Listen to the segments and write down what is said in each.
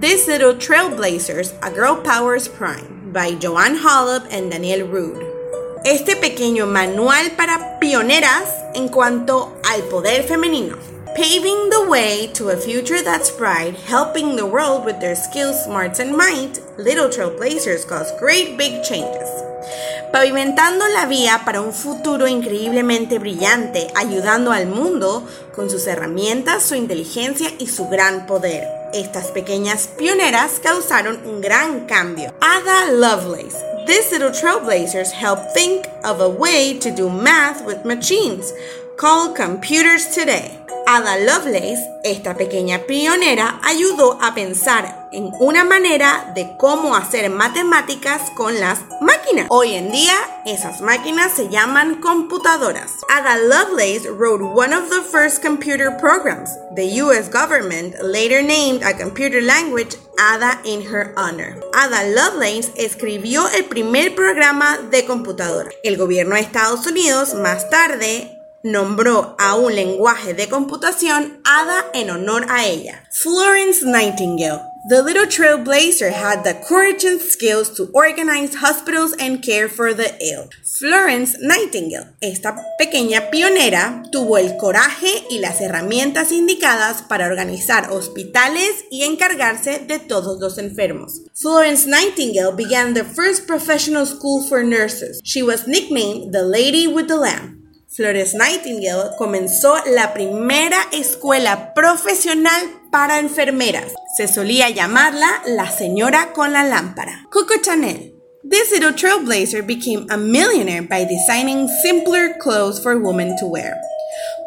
This Little Trailblazers, A Girl Powers Prime by Joanne Holub and Daniel Rude. Este pequeño manual para pioneras en cuanto al poder femenino. Paving the way to a future that's bright, helping the world with their skills, smarts, and might, Little Trailblazers cause great big changes pavimentando la vía para un futuro increíblemente brillante, ayudando al mundo con sus herramientas, su inteligencia y su gran poder. Estas pequeñas pioneras causaron un gran cambio. Ada Lovelace. These little trailblazers helped think of a way to do math with machines, called computers today. Ada Lovelace, esta pequeña pionera, ayudó a pensar en una manera de cómo hacer matemáticas con las máquinas. Hoy en día, esas máquinas se llaman computadoras. Ada Lovelace wrote one of the first computer programs. The US government later named a computer language Ada in her honor. Ada Lovelace escribió el primer programa de computadora. El gobierno de Estados Unidos más tarde nombró a un lenguaje de computación Ada en honor a ella. Florence Nightingale. The little trailblazer had the courage and skills to organize hospitals and care for the ill. Florence Nightingale, esta pequeña pionera, tuvo el coraje y las herramientas indicadas para organizar hospitales y encargarse de todos los enfermos. Florence Nightingale began the first professional school for nurses. She was nicknamed the Lady with the Lamp. Flores Nightingale comenzó la primera escuela profesional para enfermeras. Se solía llamarla la señora con la lámpara. Coco Chanel. This little trailblazer became a millionaire by designing simpler clothes for women to wear.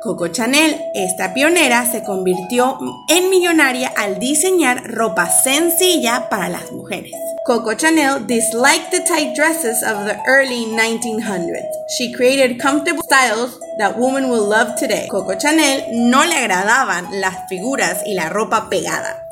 Coco Chanel, esta pionera, se convirtió en millonaria al diseñar ropa sencilla para las mujeres. Coco Chanel disliked the tight dresses of the early 1900s. She created comfortable styles that women will love today. Coco Chanel no le agradaban las figuras y la ropa pegada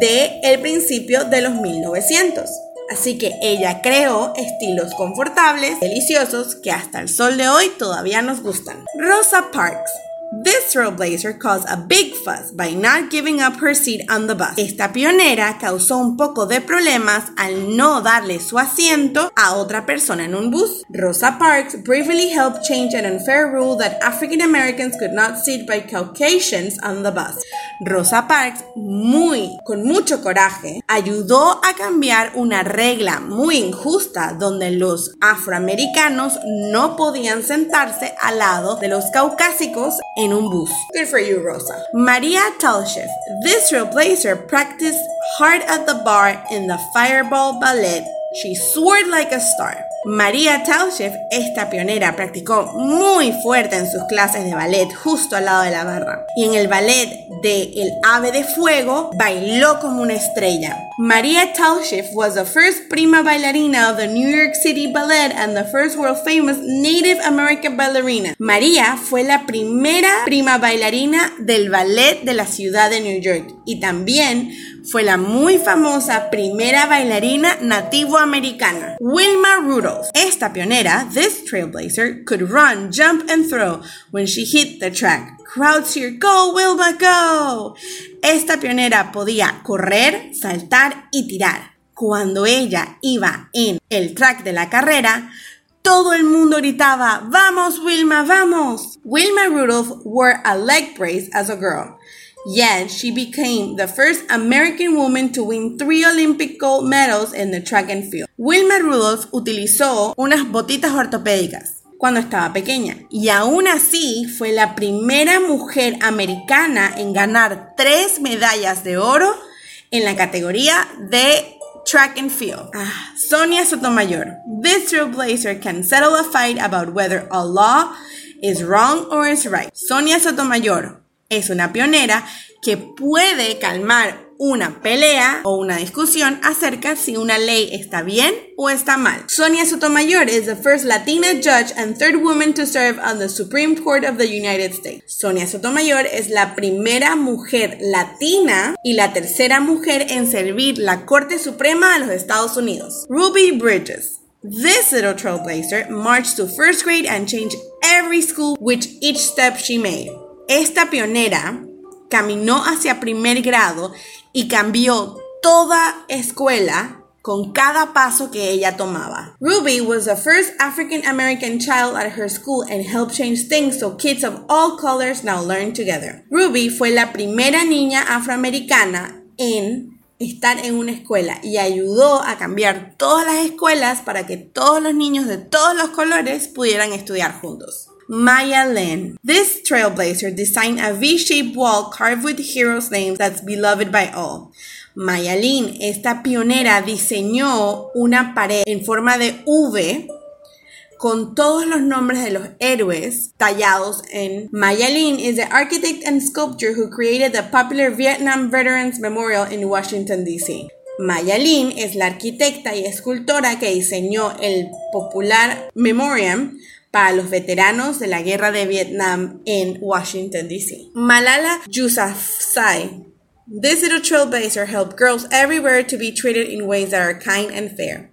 de el principio de los 1900. Así que ella creó estilos confortables, deliciosos, que hasta el sol de hoy todavía nos gustan. Rosa Parks This trailblazer caused a big fuss by not giving up her seat on the bus. Esta pionera causó un poco de problemas al no darle su asiento a otra persona en un bus. Rosa Parks bravely helped change an unfair rule that African Americans could not sit by Caucasians on the bus. Rosa Parks, muy, con mucho coraje, ayudó a cambiar una regla muy injusta donde los afroamericanos no podían sentarse al lado de los caucásicos en un bus. Good for you, Rosa. Maria Talchev. This trailblazer practiced hard at the bar in the Fireball Ballet. She soared like a star. María Tauchev, esta pionera, practicó muy fuerte en sus clases de ballet justo al lado de la barra. Y en el ballet de El Ave de Fuego bailó como una estrella. María Tauchev was the first prima bailarina of the New York City Ballet and the first world famous Native American ballerina. María fue la primera prima bailarina del ballet de la ciudad de New York y también fue la muy famosa primera bailarina nativo americana. Wilma Rudolph esta pionera, this trailblazer, could run, jump, and throw when she hit the track. Crowds cheer, go Wilma, go! Esta pionera podía correr, saltar y tirar. Cuando ella iba en el track de la carrera, todo el mundo gritaba, ¡Vamos, Wilma, vamos! Wilma Rudolph wore a leg brace as a girl. Yet, she became the first American woman to win three Olympic gold medals in the track and field. Wilma Rudolph utilizó unas botitas ortopédicas cuando estaba pequeña y aún así fue la primera mujer americana en ganar tres medallas de oro en la categoría de track and field. Ah, Sonia Sotomayor. This trailblazer can settle a fight about whether a law is wrong or is right. Sonia Sotomayor es una pionera que puede calmar una pelea o una discusión acerca si una ley está bien o está mal. Sonia Sotomayor is the first Latina judge and third woman to serve on the Supreme Court of the United States. Sonia Sotomayor es la primera mujer latina y la tercera mujer en servir la Corte Suprema de los Estados Unidos. Ruby Bridges. This little trailblazer marched to first grade and changed every school with each step she made. Esta pionera caminó hacia primer grado y cambió toda escuela con cada paso que ella tomaba. Ruby was the first African American child at her school and helped change things so kids of all colors now learn together. Ruby fue la primera niña afroamericana en estar en una escuela y ayudó a cambiar todas las escuelas para que todos los niños de todos los colores pudieran estudiar juntos. Maya Lin. This trailblazer designed a V-shaped wall carved with heroes' names that's beloved by all. Maya Lin, esta pionera, diseñó una pared en forma de V con todos los nombres de los héroes tallados en Maya Lin is the architect and sculptor who created the popular Vietnam Veterans Memorial in Washington, D.C. Maya Lin es la arquitecta y escultora que diseñó el popular Memoriam para los veteranos de la guerra de Vietnam en Washington, D.C. Malala Yousafzai. This little trailblazer helped girls everywhere to be treated in ways that are kind and fair.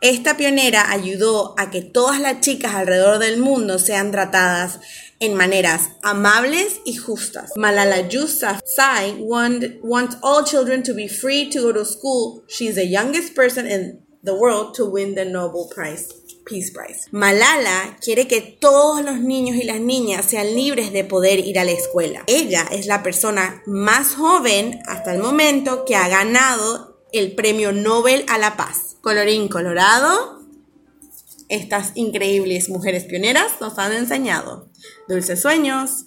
Esta pionera ayudó a que todas las chicas alrededor del mundo sean tratadas en maneras amables y justas. Malala Yousafzai wants all children to be free to go to school. She's the youngest person in the world to win the Nobel Prize. Peace Prize. Malala quiere que todos los niños y las niñas sean libres de poder ir a la escuela. Ella es la persona más joven hasta el momento que ha ganado el Premio Nobel a la Paz. Colorín colorado, estas increíbles mujeres pioneras nos han enseñado. Dulces sueños.